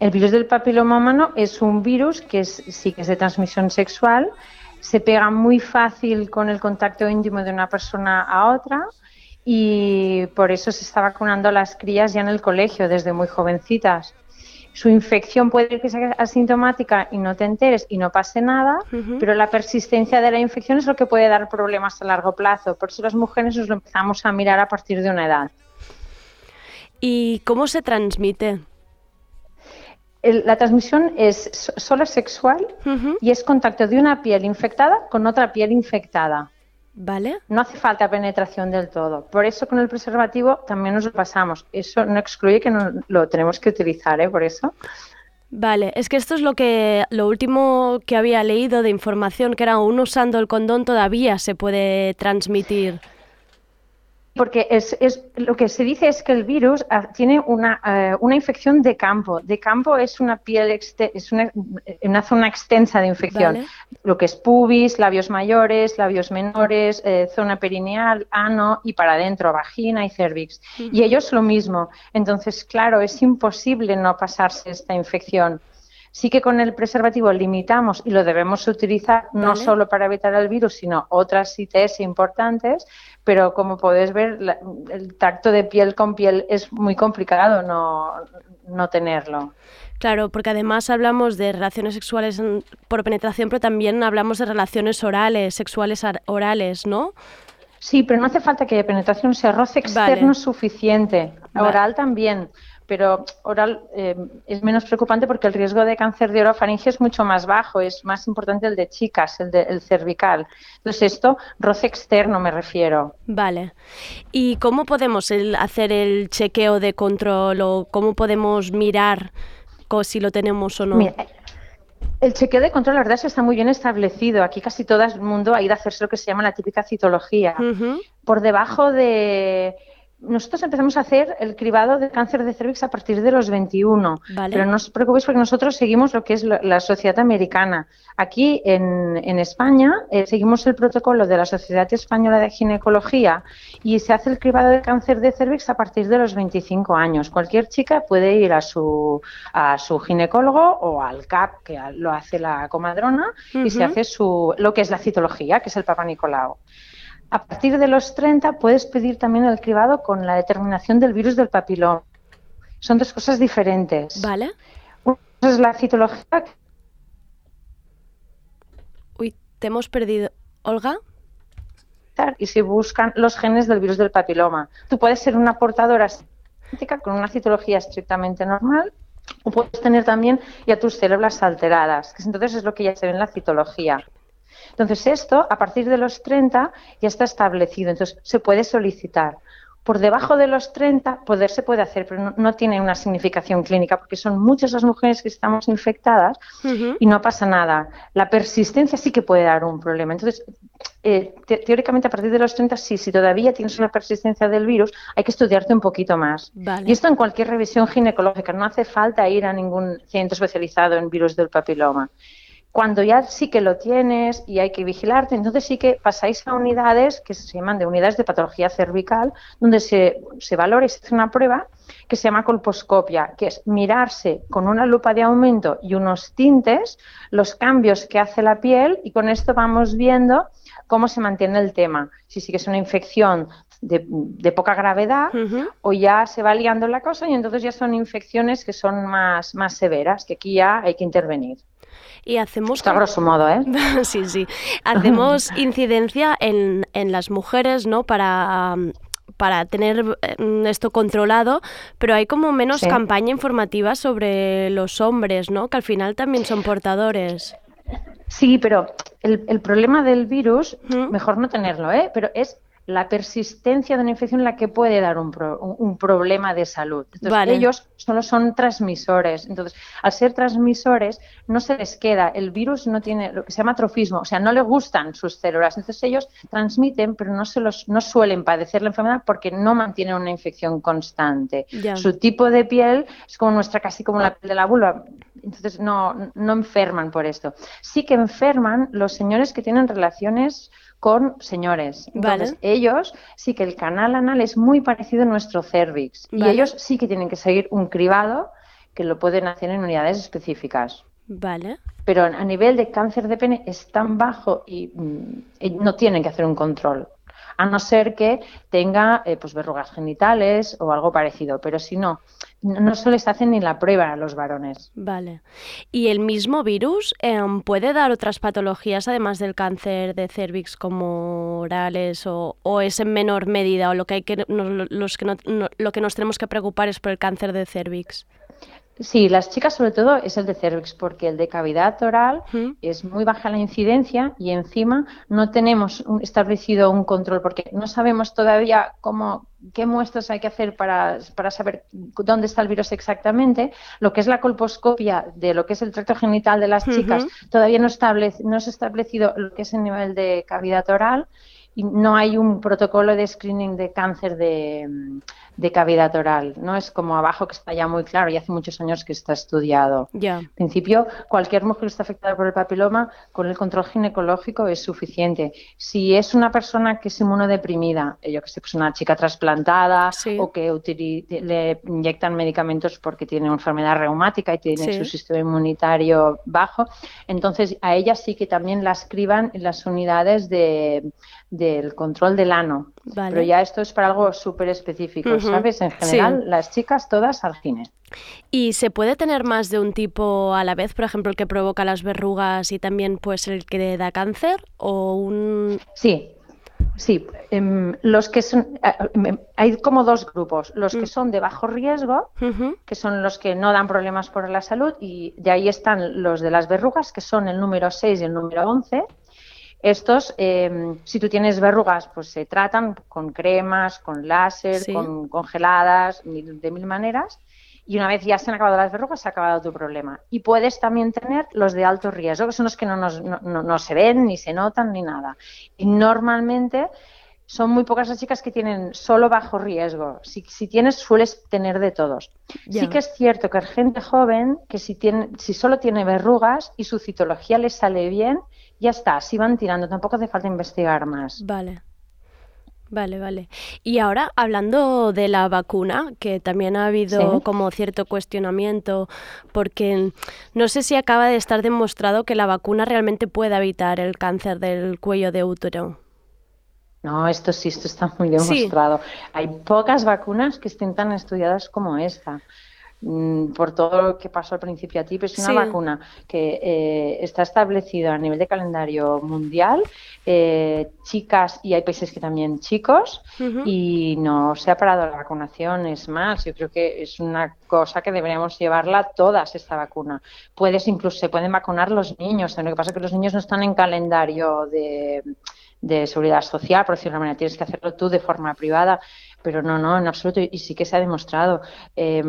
El virus del papiloma humano es un virus que es- sí que es de transmisión sexual, se pega muy fácil con el contacto íntimo de una persona a otra y por eso se está vacunando a las crías ya en el colegio desde muy jovencitas. Su infección puede que sea asintomática y no te enteres y no pase nada, pero la persistencia de la infección es lo que puede dar problemas a largo plazo. Por eso las mujeres nos lo empezamos a mirar a partir de una edad. ¿Y cómo se transmite? La transmisión es so- solo sexual y es contacto de una piel infectada con otra piel infectada. ¿Vale? No hace falta penetración del todo. Por eso con el preservativo también nos lo pasamos. Eso no excluye que no lo tenemos que utilizar, ¿eh? Por eso. Vale, es que esto es lo que lo último que había leído de información, que era aún usando el condón todavía se puede transmitir. Porque es, es- lo que se dice es que el virus ah, tiene una, eh, una infección de campo. De campo es una piel, es una, una zona extensa de infección. Vale. Lo que es pubis, labios mayores, labios menores, eh, zona perineal, ano y para adentro, vagina y cervix. Y ellos lo mismo. Entonces, claro, es imposible no pasarse esta infección. Sí que con el preservativo limitamos y lo debemos utilizar no Vale. solo para evitar el virus, sino otras ITS importantes, pero como podéis ver, la- el tacto de piel con piel es muy complicado no, no tenerlo. Claro, porque además hablamos de relaciones sexuales por penetración, pero también hablamos de relaciones orales, sexuales orales, ¿no? Sí, pero no hace falta que haya penetración, sea roce externo suficiente. Vale. Oral también, pero oral eh, es menos preocupante porque el riesgo de cáncer de orofaringe es mucho más bajo, es más importante el de chicas, el de el cervical. Entonces esto, roce externo me refiero. Vale. ¿Y cómo podemos el- hacer el chequeo de control o cómo podemos mirar si lo tenemos o no? Mira, el chequeo de control, la verdad, está muy bien establecido. Aquí casi todo el mundo ha ido a hacerse lo que se llama la típica citología. Por debajo de... Nosotros empezamos a hacer el cribado de cáncer de cervix a partir de los 21. Vale. Pero no os preocupéis porque nosotros seguimos lo que es la sociedad americana. Aquí en, en España eh, seguimos el protocolo de la Sociedad Española de Ginecología y se hace el cribado de cáncer de cervix a partir de los 25 años. Cualquier chica puede ir a su, a su ginecólogo o al CAP, que lo hace la comadrona, y se hace su, lo que es la citología, que es el Papa Nicolau. A partir de los 30 puedes pedir también el cribado con la determinación del virus del papiloma. Son dos cosas diferentes. Vale. Una es la citología, Uy, te hemos perdido. ¿Olga? y se buscan los genes del virus del papiloma. Tú puedes ser una portadora con una citología estrictamente normal o puedes tener también ya tus células alteradas, que entonces es lo que ya se ve en la citología. Entonces esto, a partir de los 30, ya está establecido, entonces se puede solicitar. Por debajo de los 30, poder se puede hacer, pero no, no tiene una significación clínica, porque son muchas las mujeres que estamos infectadas y no pasa nada. La persistencia sí que puede dar un problema. Entonces, eh, te- teóricamente a partir de los 30, sí, si todavía tienes una persistencia del virus, hay que estudiarte un poquito más. Vale. Y esto en cualquier revisión ginecológica, no hace falta ir a ningún centro especializado en virus del papiloma. Cuando ya sí que lo tienes y hay que vigilarte, entonces sí que pasáis a unidades que se llaman de unidades de patología cervical, donde se, se valora y se hace una prueba que se llama colposcopia, que es mirarse con una lupa de aumento y unos tintes los cambios que hace la piel y con esto vamos viendo cómo se mantiene el tema. Si sí que es una infección de, de poca gravedad o ya se va liando la cosa y entonces ya son infecciones que son más, más severas, que aquí ya hay que intervenir. Y hacemos... Grosso modo, ¿eh? sí, sí. Hacemos incidencia en, en las mujeres, ¿no? Para, para tener eh, esto controlado, pero hay como menos Sí. campaña informativa sobre los hombres, ¿no? Que al final también son portadores. Sí, pero el, el problema del virus, mejor no tenerlo, ¿eh? Pero es la persistencia de una infección la que puede dar un, pro- un- problema de salud. Entonces, Vale. ellos solo son transmisores. Entonces, al ser transmisores, no se les queda. El virus no tiene lo que se llama atrofismo, o sea, no le gustan sus células. Entonces, ellos transmiten, pero no, se los, no suelen padecer la enfermedad porque no mantienen una infección constante. Ya. Su tipo de piel es como nuestra, casi como la piel de la vulva. Entonces, no, no enferman por esto. Sí que enferman los señores que tienen relaciones con señores. Entonces, Vale. ellos sí que el canal anal es muy parecido a nuestro cervix. Y ellos sí que tienen que seguir un cribado que lo pueden hacer en unidades específicas. Vale. Pero a nivel de cáncer de pene es tan bajo y mm, no tienen que hacer un control. A no ser que tenga eh, pues verrugas genitales o algo parecido. Pero si no, no se les hace ni la prueba a los varones. Vale. ¿Y el mismo virus em, puede dar otras patologías además del cáncer de cervix como orales o, es en menor medida o lo que hay que los que no- no- lo que nos tenemos que preocupar es por el cáncer de cervix? Sí, las chicas sobre todo es el de cervix, porque el de cavidad oral es muy baja la incidencia y encima no tenemos un- establecido un control, porque no sabemos todavía cómo, qué muestras hay que hacer para, para saber dónde está el virus exactamente. Lo que es la colposcopia de lo que es el tracto genital de las chicas, todavía no, establece, no se ha establecido lo que es el nivel de cavidad oral y no hay un protocolo de screening de cáncer de, de cavidad oral. No es como abajo que está ya muy claro y hace muchos años que está estudiado. Ya. En principio, cualquier mujer que está afectada por el papiloma, con el control ginecológico es suficiente. Si es una persona que es inmunodeprimida, eh, yo que sé, pues una chica trasplantada o que le inyectan medicamentos porque tiene una enfermedad reumática y tiene Sí. su sistema inmunitario bajo, entonces a ella sí que también la escriban en las unidades de, del control del ano. Vale. Pero ya esto es para algo súper específico. ¿Sabes? En Sí. general, las chicas todas al gine. ¿Y se puede tener más de un tipo a la vez? Por ejemplo, el que provoca las verrugas y también pues el que da cáncer o un... Sí, sí. em, los que son, eh, em, hay como dos grupos. Los que son de bajo riesgo, que son los que no dan problemas por la salud, y de ahí están los de las verrugas, que son el número 6 y el número 11. Estos, em, si tú tienes verrugas, pues se tratan con cremas, con láser, Sí. con congeladas, de mil maneras. Y una vez ya se han acabado las verrugas, se ha acabado tu problema. Y puedes también tener los de alto riesgo, que son los que no, nos- no- no- no se ven, ni se notan, ni nada. Y normalmente son muy pocas las chicas que tienen solo bajo riesgo. Si, si tienes, sueles tener de todos. Sí que es cierto que hay gente joven que si, tiene, si solo tiene verrugas y su citología le sale bien, ya está, así van tirando, tampoco hace falta investigar más. Vale. Vale, vale. Y ahora, hablando de la vacuna, que también ha habido Sí. como cierto cuestionamiento, porque no sé si acaba de estar demostrado que la vacuna realmente puede evitar el cáncer del cuello de útero. No, esto sí, esto está muy Sí. demostrado. Hay pocas vacunas que estén tan estudiadas como esta. Mm, Por todo lo que pasó al principio a ti, pero es una Sí. vacuna que eh, está establecida a nivel de calendario mundial, eh, chicas y hay países que también chicos, y no se ha parado la vacunación. Es más, yo creo que es una cosa que deberíamos llevarla todas esta vacuna. Puedes incluso se pueden vacunar los niños. Lo que pasa es que los niños no están en calendario de, de seguridad social, por decirlo de una manera. Tienes que hacerlo tú de forma privada. Pero no, no, en absoluto, y sí que se ha demostrado. Eh,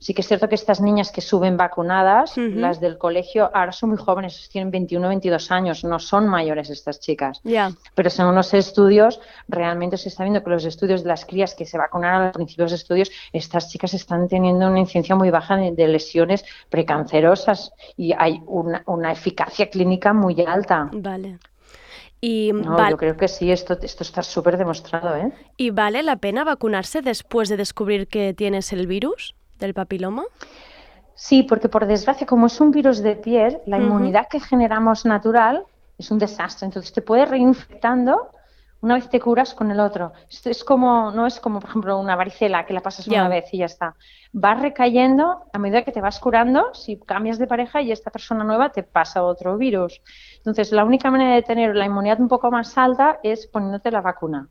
sí que es cierto que estas niñas que suben vacunadas, las del colegio, ahora son muy jóvenes, tienen 21, 22 años, no son mayores estas chicas. Ya. Pero según los estudios, realmente se está viendo que los estudios de las crías que se vacunaron a los principios de estudios, estas chicas están teniendo una incidencia muy baja de, de lesiones precancerosas y hay una, una eficacia clínica muy alta. Vale. Y, No, yo creo que sí, esto, esto está súper demostrado, ¿eh? ¿Y vale la pena vacunarse después de descubrir que tienes el virus del papiloma? Sí, porque por desgracia, como es un virus de piel, la inmunidad que generamos natural es un desastre. Entonces te puedes reinfectando una vez te curas con el otro. Esto es como, no es como, por ejemplo, una varicela que la pasas una vez y ya está. Vas recayendo a medida que te vas curando. Si cambias de pareja y esta persona nueva te pasa otro virus. Entonces, la única manera de tener la inmunidad un poco más alta es poniéndote la vacuna.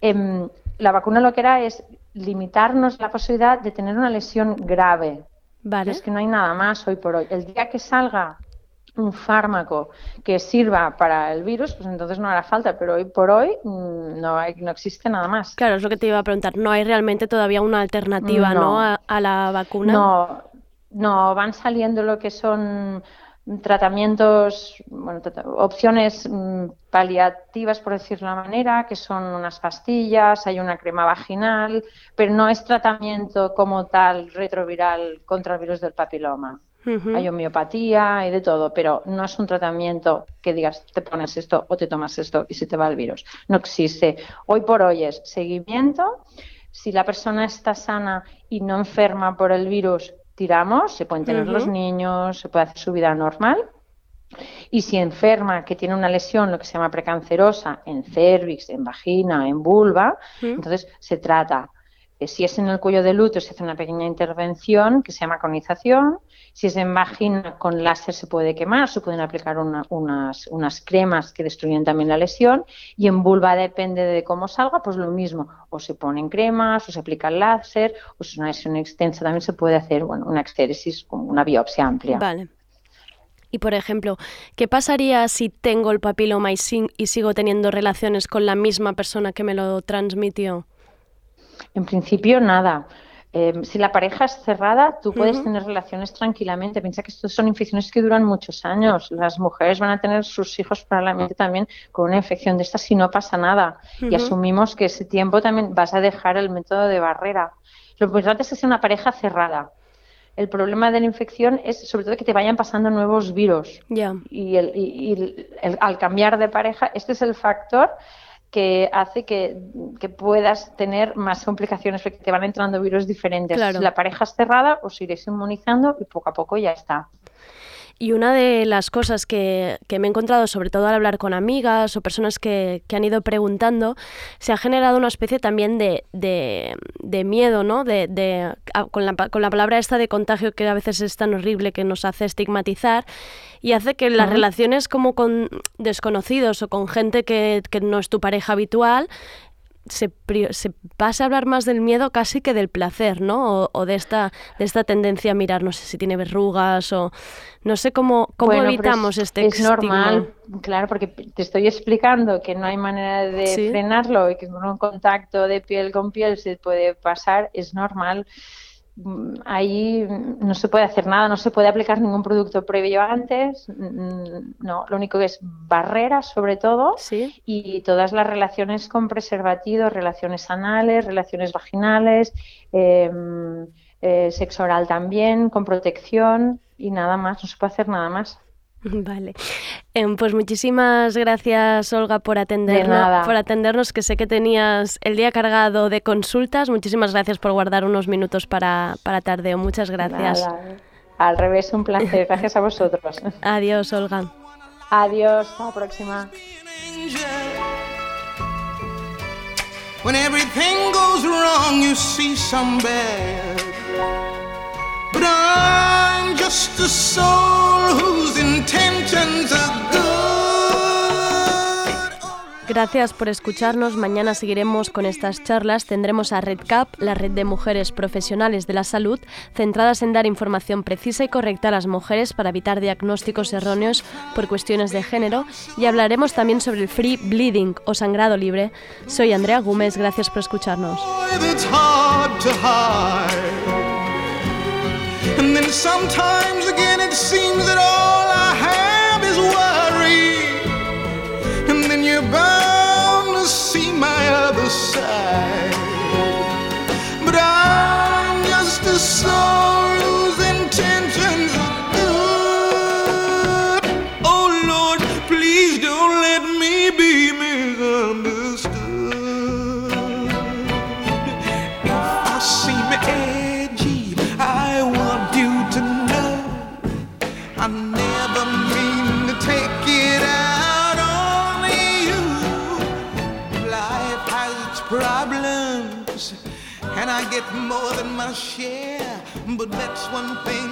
Em, la vacuna lo que era es limitarnos la posibilidad de tener una lesión grave. Vale. Es que no hay nada más hoy por hoy. El día que salga un fármaco que sirva para el virus, pues entonces no hará falta, pero hoy por hoy mm, no, hay, no existe nada más. Claro, es lo que te iba a preguntar. No hay realmente todavía una alternativa, ¿no? No. A, a la vacuna. No, no, van saliendo lo que son tratamientos, bueno, opciones mm, paliativas, por decirlo de una manera, que son unas pastillas, hay una crema vaginal, pero no es tratamiento como tal retroviral contra el virus del papiloma. Hay homeopatía y de todo, pero no es un tratamiento que digas te pones esto o te tomas esto y se te va el virus. No existe. Hoy por hoy es seguimiento. Si la persona está sana y no enferma por el virus, tiramos, se pueden tener los niños, se puede hacer su vida normal. Y si enferma, que tiene una lesión, lo que se llama precancerosa, en cervix, en vagina, en vulva, entonces se trata. Si es en el cuello del útero, se hace una pequeña intervención que se llama conización. Si es en vagina, con láser se puede quemar, se pueden aplicar una- unas, unas cremas que destruyen también la lesión. Y en vulva, depende de cómo salga, pues lo mismo. O se ponen cremas, o se aplica el láser, o si es una lesión extensa, también se puede hacer una extéresis, como una biopsia amplia. Vale. Y por ejemplo, ¿qué pasaría si tengo el papiloma y, y sigo teniendo relaciones con la misma persona que me lo transmitió? En principio, nada. Eh, si la pareja es cerrada, tú puedes tener relaciones tranquilamente. Piensa que estos son infecciones que duran muchos años. Las mujeres van a tener sus hijos probablemente también con una infección de estas si no pasa nada. Y asumimos que ese tiempo también vas a dejar el método de barrera. Lo importante es que sea una pareja cerrada. El problema de la infección es sobre todo que te vayan pasando nuevos virus y, el- y- y el- al cambiar de pareja, este es el factor que hace que, que puedas tener más complicaciones porque te van entrando virus diferentes. Claro. Si la pareja es cerrada, os iréis inmunizando y poco a poco ya está. Y una de las cosas que, que me he encontrado, sobre todo al hablar con amigas o personas que, que han ido preguntando, se ha generado una especie también de, de, de miedo, ¿no? De, de- a- con, la, con la palabra esta de contagio que a veces es tan horrible que nos hace estigmatizar y hace que las relaciones como con desconocidos o con gente que, que no es tu pareja habitual se, se pasa a hablar más del miedo casi que del placer, ¿no? O, o de esta de esta tendencia a mirar, no sé si tiene verrugas o no sé cómo cómo Bueno, pero evitamos es, este es estigma. normal, claro, porque te estoy explicando que no hay manera de Sí. frenarlo y que con un contacto de piel con piel se puede pasar, es normal. Ahí no se puede hacer nada, no se puede aplicar ningún producto previo antes, no, lo único que es barreras sobre todo Sí. y todas las relaciones con preservativos, relaciones anales, relaciones vaginales, eh, eh, sexo oral también, con protección y nada más, no se puede hacer nada más. Vale. Em, pues muchísimas gracias, Olga, por atendernos, nada. por atendernos, que sé que tenías el día cargado de consultas. Muchísimas gracias por guardar unos minutos para, para tardeo. Muchas gracias. Nada. Al revés, un placer. Gracias a vosotros. Adiós, Olga. Adiós, hasta la próxima. When everything goes wrong, you see some bad. But just a soul whose intentions are good. Gracias por escucharnos. Mañana seguiremos con estas charlas. Tendremos a Red Cap, la red de mujeres profesionales de la salud, centradas en dar información precisa y correcta a las mujeres para evitar diagnósticos erróneos por cuestiones de género. Y hablaremos también sobre el free bleeding o sangrado libre. Soy Andrea Gómez. Gracias por escucharnos. And then sometimes again it seems that all I have is worry. And then you're bound to see my other side. But I'm just a soul get more than my share. But that's one thing.